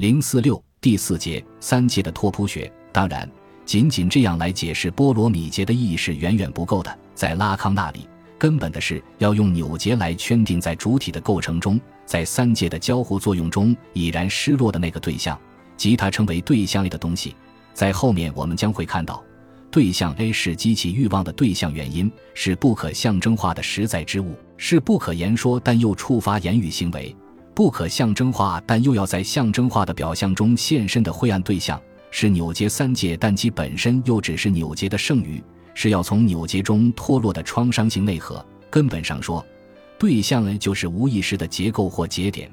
零四六第四节三界的拓扑学。当然，仅仅这样来解释波罗米节的意义是远远不够的。在拉康那里，根本的是要用纽结来圈定在主体的构成中，在三界的交互作用中已然失落的那个对象，即它称为对象类的东西。在后面我们将会看到，对象 A 是激起欲望的对象原因，是不可象征化的实在之物，是不可言说但又触发言语行为。不可象征化，但又要在象征化的表象中现身的灰暗对象，是扭结三界，但其本身又只是扭结的剩余，是要从扭结中脱落的创伤性内核。根本上说，对象呢就是无意识的结构或节点。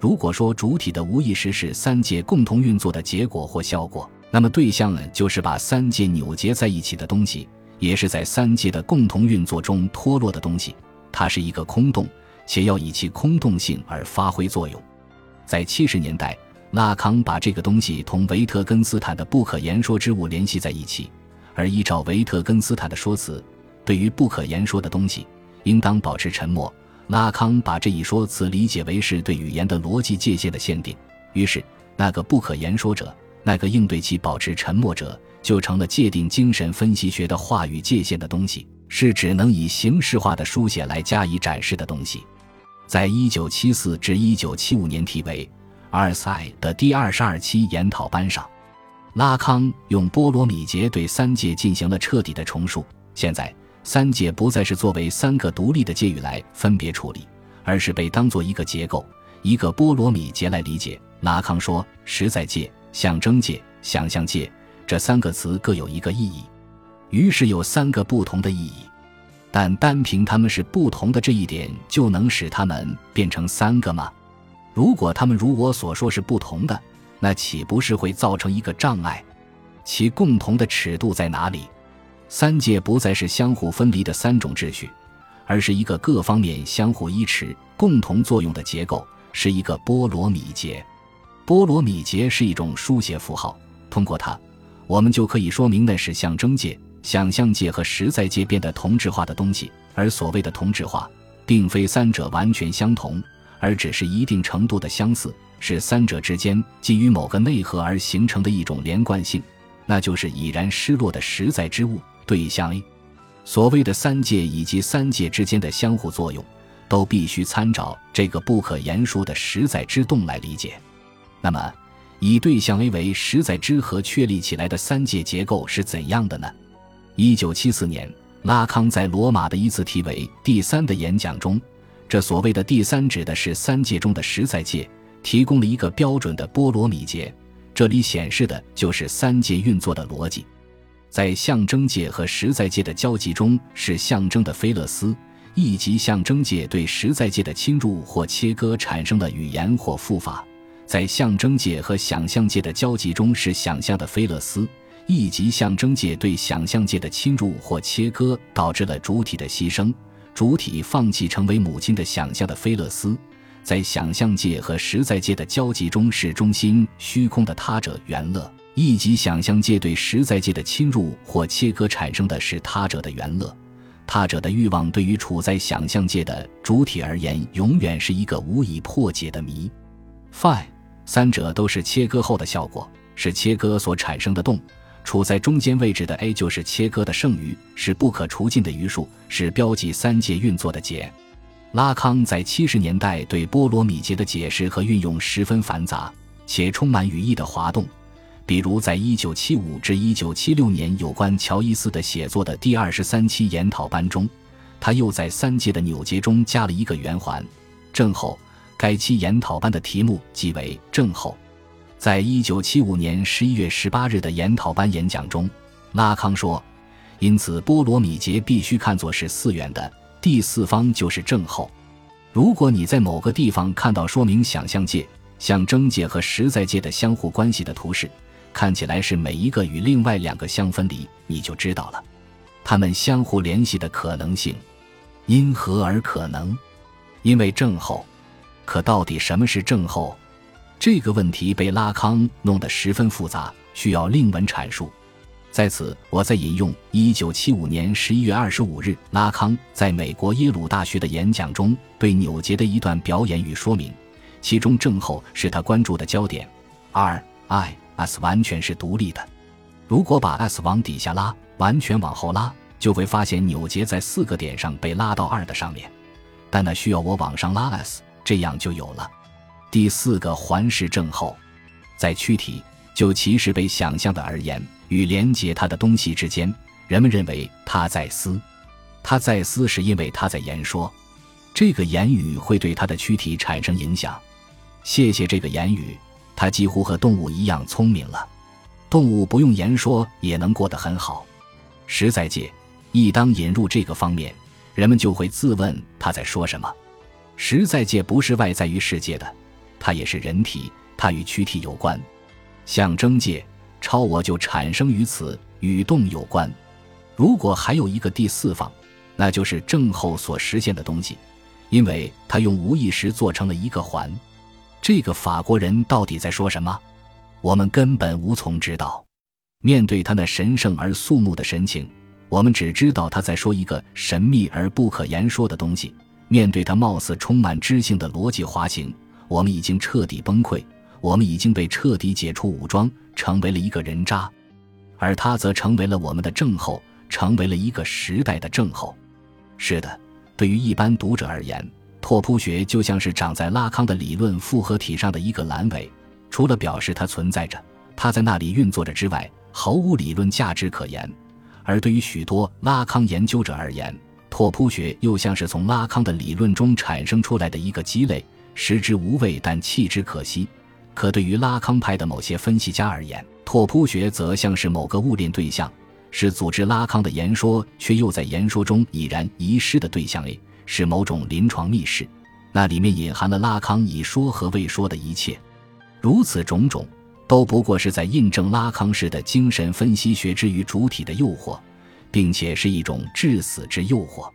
如果说主体的无意识是三界共同运作的结果或效果，那么对象呢就是把三界扭结在一起的东西，也是在三界的共同运作中脱落的东西。它是一个空洞。且要以其空洞性而发挥作用。在七十年代，拉康把这个东西同维特根斯坦的不可言说之物联系在一起，而依照维特根斯坦的说辞，对于不可言说的东西，应当保持沉默。拉康把这一说辞理解为是对语言的逻辑界限的限定，于是那个不可言说者，那个应对其保持沉默者，就成了界定精神分析学的话语界限的东西，是只能以形式化的书写来加以展示的东西。在一九七四至一九七五年题为《阿尔塞》的第二十二期研讨班上，拉康用波罗米结对三界进行了彻底的重述。现在，三界不再是作为三个独立的界域来分别处理，而是被当作一个结构、一个波罗米结来理解。拉康说：“实在界、象征界、想象界这三个词各有一个意义，于是有三个不同的意义。”但单凭他们是不同的这一点，就能使他们变成三个吗？如果他们如我所说是不同的，那岂不是会造成一个障碍？其共同的尺度在哪里？三界不再是相互分离的三种秩序，而是一个各方面相互依持、共同作用的结构，是一个波罗米结。波罗米结是一种书写符号，通过它，我们就可以说明那是象征界。想象界和实在界变得同质化的东西，而所谓的同质化，并非三者完全相同，而只是一定程度的相似，是三者之间基于某个内核而形成的一种连贯性，那就是已然失落的实在之物对象 A。所谓的三界以及三界之间的相互作用，都必须参照这个不可言说的实在之动来理解。那么，以对象 A 为实在之核确立起来的三界结构是怎样的呢？一九七四年，拉康在罗马的一次题为“第三”的演讲中，这所谓的“第三”指的是三界中的实在界，提供了一个标准的波罗米结。这里显示的就是三界运作的逻辑。在象征界和实在界的交集中，是象征的菲勒斯，以及象征界对实在界的侵入或切割产生了语言或复法；在象征界和想象界的交集中，是想象的菲勒斯。一级象征界对想象界的侵入或切割，导致了主体的牺牲，主体放弃成为母亲的想象的菲勒斯，在想象界和实在界的交集中是中心虚空的他者元乐。一级想象界对实在界的侵入或切割产生的是他者的元乐，他者的欲望对于处在想象界的主体而言，永远是一个无以破解的谜。Fine，三者都是切割后的效果，是切割所产生的动。处在中间位置的 A 就是切割的剩余，是不可除尽的余数，是标记三界运作的结。拉康在七十年代对波罗米结的解释和运用十分繁杂，且充满语义的滑动。比如，在一九七五至一九七六年有关乔伊斯的写作的第二十三期研讨班中，他又在三界的扭结中加了一个圆环，正后。该期研讨班的题目即为正后。在一九七五年十一月十八日的研讨班演讲中，拉康说：“因此，波罗米节必须看作是四元的，第四方就是正后。如果你在某个地方看到说明想象界、象征界和实在界的相互关系的图示，看起来是每一个与另外两个相分离，你就知道了，它们相互联系的可能性因何而可能？因为正后。可到底什么是正后？”这个问题被拉康弄得十分复杂，需要另文阐述。在此，我再引用1975年11月25日拉康在美国耶鲁大学的演讲中对纽结的一段表演与说明，其中正后是他关注的焦点。二 i s 完全是独立的。如果把 s 往底下拉，完全往后拉，就会发现纽结在四个点上被拉到二的上面。但那需要我往上拉 s，这样就有了。第四个环视症候，在躯体就其实被想象的而言，与连接它的东西之间，人们认为它在思，它在思是因为它在言说，这个言语会对他的躯体产生影响。谢谢这个言语，他几乎和动物一样聪明了。动物不用言说也能过得很好。实在界一当引入这个方面，人们就会自问他在说什么。实在界不是外在于世界的。它也是人体，它与躯体有关。象征界，超我就产生于此，与动有关。如果还有一个第四方，那就是正后所实现的东西，因为他用无意识做成了一个环。这个法国人到底在说什么？我们根本无从知道。面对他那神圣而肃穆的神情，我们只知道他在说一个神秘而不可言说的东西。面对他貌似充满知性的逻辑滑行。我们已经彻底崩溃，我们已经被彻底解除武装，成为了一个人渣，而他则成为了我们的正后，成为了一个时代的正后。是的，对于一般读者而言，拓扑学就像是长在拉康的理论复合体上的一个阑尾，除了表示它存在着，它在那里运作着之外，毫无理论价值可言。而对于许多拉康研究者而言，拓扑学又像是从拉康的理论中产生出来的一个鸡肋。食之无味，但弃之可惜。可对于拉康派的某些分析家而言，拓扑学则像是某个物恋对象，是组织拉康的言说，却又在言说中已然遗失的对象 A，是某种临床密室，那里面隐含了拉康已说和未说的一切。如此种种，都不过是在印证拉康式的精神分析学之于主体的诱惑，并且是一种致死之诱惑。